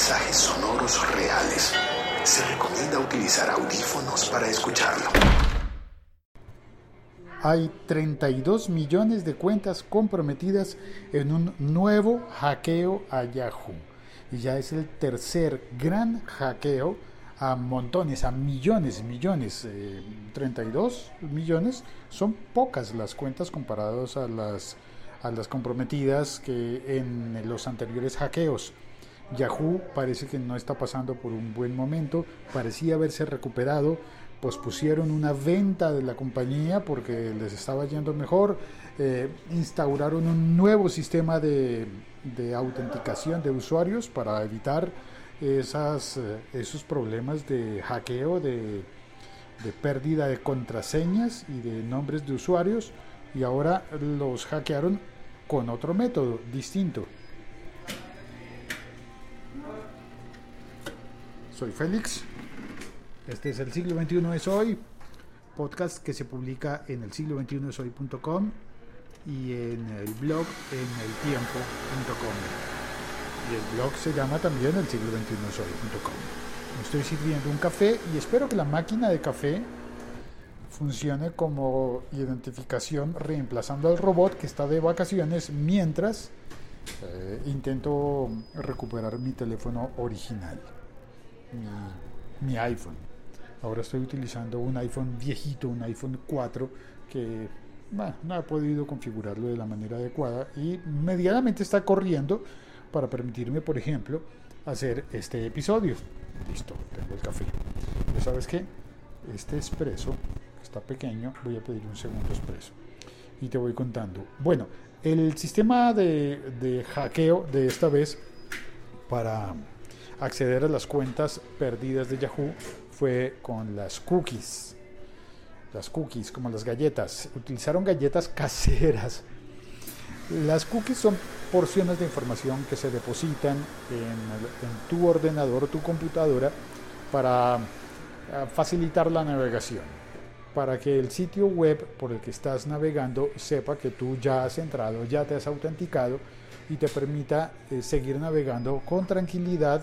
paisajes sonoros reales. Se recomienda utilizar audífonos para escucharlo. Hay 32 millones de cuentas comprometidas en un nuevo hackeo a Yahoo. Y ya es el tercer gran hackeo a montones, a millones, millones, 32 eh, millones, son pocas las cuentas comparadas a las, a las comprometidas que en los anteriores hackeos. Yahoo parece que no está pasando por un buen momento, parecía haberse recuperado, pospusieron una venta de la compañía porque les estaba yendo mejor, eh, instauraron un nuevo sistema de, de autenticación de usuarios para evitar esas, eh, esos problemas de hackeo, de, de pérdida de contraseñas y de nombres de usuarios. Y ahora los hackearon con otro método distinto. Soy Félix, este es el siglo XXI es hoy, podcast que se publica en el siglo XXI es hoy.com y en el blog en el tiempo.com y el blog se llama también el siglo 21 soy.com. Estoy sirviendo un café y espero que la máquina de café funcione como identificación reemplazando al robot que está de vacaciones mientras eh, intento recuperar mi teléfono original, mi, iPhone. Ahora estoy utilizando un iPhone viejito, un iPhone 4 que no he podido configurarlo de la manera adecuada y medianamente está corriendo para permitirme, por ejemplo, hacer este episodio. Listo, tengo el café. ¿Ya sabes qué? Este expreso está pequeño, voy a pedir un segundo expreso. Y te voy contando. Bueno, el sistema de, de hackeo de esta vez para acceder a las cuentas perdidas de Yahoo fue con las cookies. Las cookies, como las galletas. Utilizaron galletas caseras. Las cookies son porciones de información que se depositan en, tu ordenador, tu computadora, para eh, facilitar la navegación, para que el sitio web por el que estás navegando sepa que tú ya has entrado, ya te has autenticado y te permita eh, seguir navegando con tranquilidad,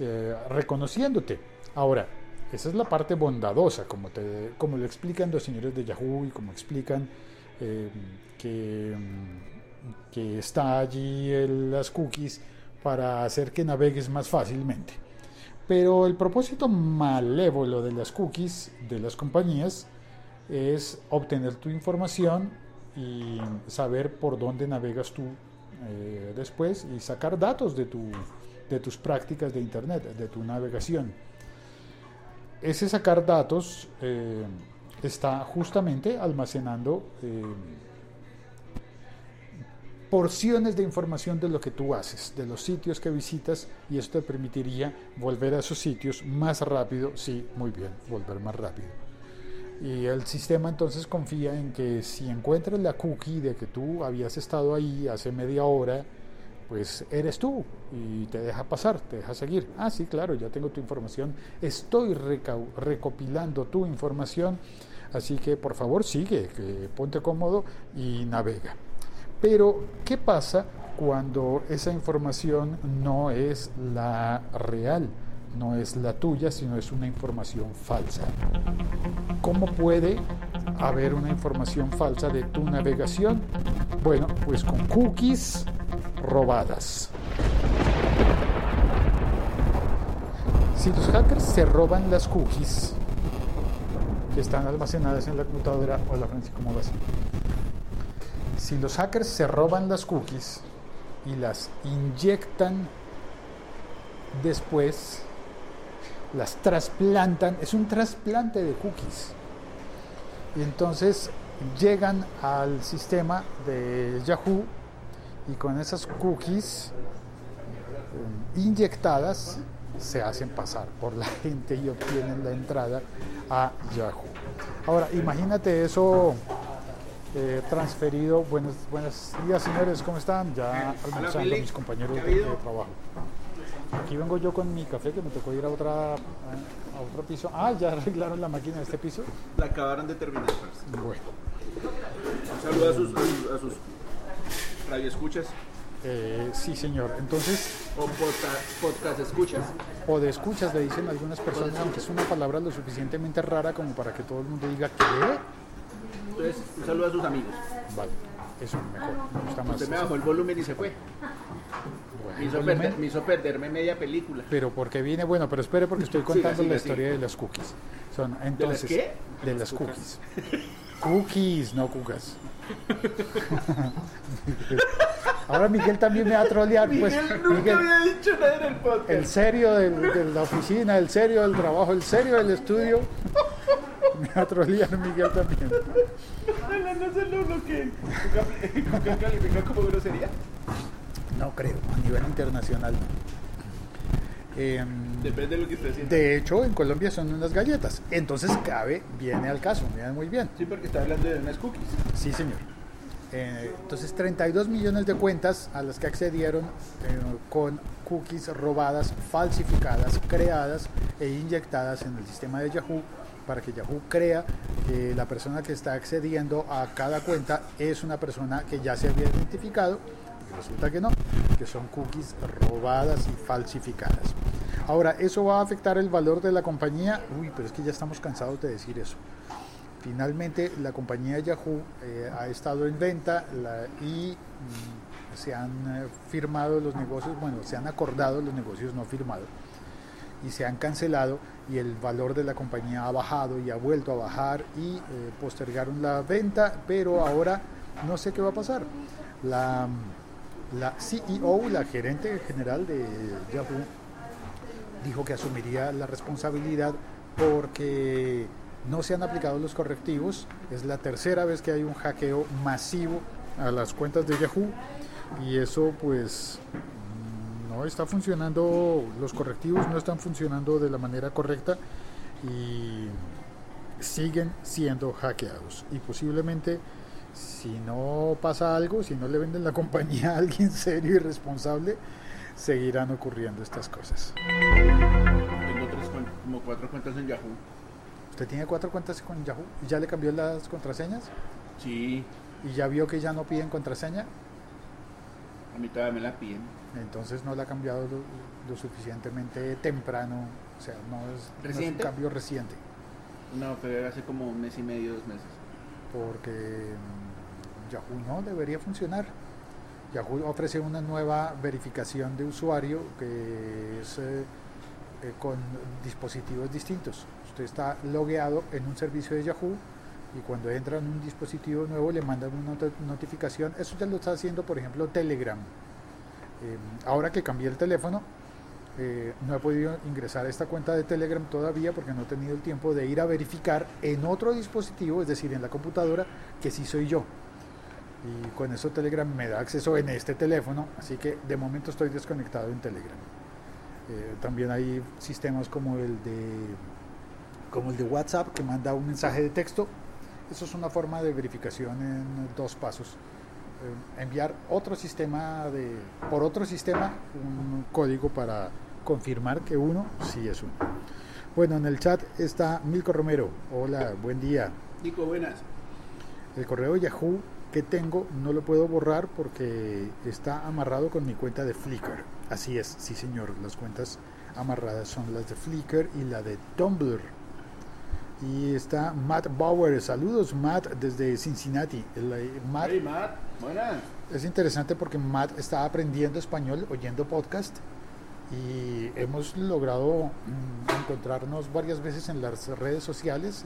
eh, reconociéndote. Ahora, esa es la parte bondadosa, como, te, como lo explican los señores de Yahoo y como explican que mm, que está allí las cookies para hacer que navegues más fácilmente. Pero el propósito malévolo de las cookies de las compañías es obtener tu información y saber por dónde navegas tú eh, después y sacar datos de, tu, de tus prácticas de Internet, de tu navegación. Ese sacar datos eh, está justamente almacenando eh, porciones de información de lo que tú haces, de los sitios que visitas y esto te permitiría volver a esos sitios más rápido, sí, muy bien, volver más rápido. Y el sistema entonces confía en que si encuentras la cookie de que tú habías estado ahí hace media hora, pues eres tú y te deja pasar, te deja seguir. Ah, sí, claro, ya tengo tu información, estoy recopilando tu información, así que por favor sigue, que ponte cómodo y navega. Pero, ¿qué pasa cuando esa información no es la real? No es la tuya, sino es una información falsa. ¿Cómo puede haber una información falsa de tu navegación? Bueno, pues con cookies robadas. Si los hackers se roban las cookies que están almacenadas en la computadora, hola Francisco, ¿cómo vas? si los hackers se roban las cookies y las inyectan después, las trasplantan, es un trasplante de cookies. Y entonces llegan al sistema de Yahoo y con esas cookies inyectadas se hacen pasar por la gente y obtienen la entrada a Yahoo. Ahora, imagínate eso eh, transferido. Buenos, buenos días, señores, ¿cómo están? Ya almorzando mis compañeros de, de trabajo. Aquí vengo yo con mi café que me tocó ir a otra a otro piso. Ah, ya arreglaron la máquina de este piso. La acabaron de terminar. Bueno, Un saludo a sus, a sus, a sus radioescuchas eh, sí, señor. Entonces, o podcast, podcast escuchas. o de escuchas le dicen algunas personas, aunque es una palabra lo suficientemente rara como para que todo el mundo diga que. Entonces, un saludo a sus amigos. Vale, eso mejor, me gusta más. Usted me bajó el volumen y se fue. Bueno, Me hizo, volumen. perder- me hizo perderme media película. Pero porque viene, bueno, pero espere porque estoy contando la historia de las cookies. Son entonces qué? De las cookies. Cookies, no cucas. Ahora Miguel también me va a trolear, pues Miguel nunca Miguel, había dicho nada en el podcast. el serio del- de la oficina, el serio del trabajo, el serio del estudio. Me va a trolear Miguel también. Hablando de lo lo Cuca- califica como grosería. No creo, a nivel internacional. Em, Depende de lo que usted sienta. de hecho, en Colombia son unas galletas. Entonces cabe, viene al caso, viene muy bien. Sí, porque está hablando de unas cookies. Sí, señor. Eh, entonces, 32 millones de cuentas a las que accedieron eh, con cookies robadas, falsificadas, creadas e inyectadas en el sistema de Yahoo para que Yahoo crea que la persona que está accediendo a cada cuenta es una persona que ya se había identificado y resulta que no, que son cookies robadas y falsificadas. Ahora, ¿eso va a afectar el valor de la compañía? Uy, pero es que ya estamos cansados de decir eso. Finalmente, la compañía Yahoo eh, ha estado en venta y mm, se han eh, firmado los negocios, bueno, se han acordado los negocios no firmados y se han cancelado y el valor de la compañía ha bajado y ha vuelto a bajar y eh, postergaron la venta, pero ahora no sé qué va a pasar. La, la CEO, la gerente general de Yahoo, dijo que asumiría la responsabilidad porque no se han aplicado los correctivos. Es la tercera vez que hay un hackeo masivo a las cuentas de Yahoo y eso pues no está funcionando, los correctivos no están funcionando de la manera correcta y siguen siendo hackeados y posiblemente si no pasa algo, si no le venden la compañía a alguien serio y responsable, seguirán ocurriendo estas cosas. Tengo tres como cuatro cuentas en Yahoo. ¿Usted tiene cuatro cuentas con Yahoo? ¿Y ya le cambió las contraseñas? Sí, ¿Y ya vio que ya no piden contraseña? a mí todavía me la piden. Entonces no la ha cambiado lo, lo suficientemente temprano. O sea, no es, no es un cambio reciente. No, fue hace como un mes y medio, dos meses. Porque mm, Yahoo no debería funcionar. Yahoo ofrece una nueva verificación de usuario que es eh, eh, con dispositivos distintos. Usted está logueado en un servicio de Yahoo y cuando entra en un dispositivo nuevo le mandan una not- notificación. Eso ya lo está haciendo, por ejemplo, Telegram. Eh, ahora que cambié el teléfono, eh, no he podido ingresar a esta cuenta de Telegram todavía porque no he tenido el tiempo de ir a verificar en otro dispositivo, es decir, en la computadora, que sí soy yo. Y con eso Telegram me da acceso en este teléfono, así que de momento estoy desconectado en Telegram. Eh, también hay sistemas como el de como el de WhatsApp que manda un mensaje de texto. Eso es una forma de verificación en dos pasos. Eh, enviar otro sistema de por otro sistema un código para confirmar que uno sí es uno. Bueno, en el chat está Milko Romero. Hola, buen día. Nico, buenas. El correo Yahoo que tengo no lo puedo borrar porque está amarrado con mi cuenta de Flickr. Así es, sí señor, las cuentas amarradas son las de Flickr y la de Tumblr. Y está Matt Bauer, saludos Matt desde Cincinnati. El, eh, Matt, Hey, Matt, buenas. es interesante porque Matt está aprendiendo español oyendo podcast y hemos logrado mm, encontrarnos varias veces en las redes sociales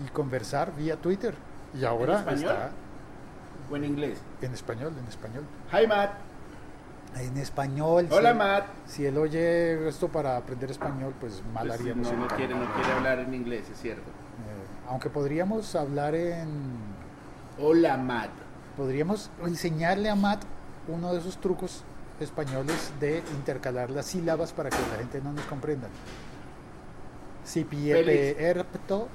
y, y conversar vía Twitter. Y ahora español? está O en inglés. en español, en español. Hi, Matt. En español. Hola, si, Matt. Si él oye esto para aprender español, pues mal Pues, haríamos. no, no quiere, no quiere hablar en inglés, es cierto. Eh, aunque podríamos hablar en Hola, Matt. podríamos enseñarle a Matt uno de esos trucos españoles de intercalar las sílabas para que la gente no nos comprenda. Si Félix. erpto.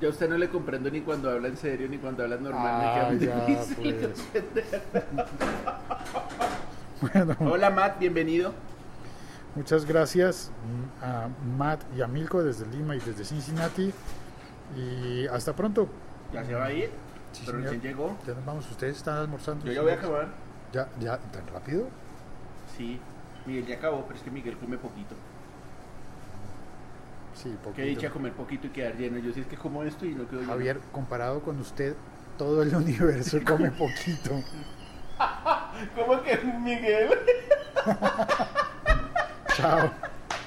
Yo a usted no le comprendo ni cuando habla en serio ni cuando habla normal. Ah, me queda ya, pues. Bueno, Hola Matt, bienvenido. muchas gracias mm, a Matt y a Milko desde Lima y desde Cincinnati. Y hasta pronto. Ya se va a ir, Sí, pero señor. llegó. Ya nos vamos, ustedes están almorzando. Yo ya voy a acabar. Ya, ya, tan rápido. Sí, Miguel ya acabó, pero es que Miguel come poquito. Sí, Qué poquito. dicha comer poquito y quedar lleno. Yo sí es que como esto y no quedo lleno. Javier, comparado con usted, todo el universo come poquito. ¿Cómo que Miguel? Chao.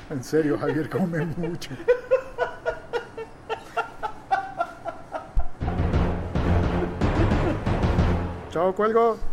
En serio, Javier come mucho. Chao, cuelgo.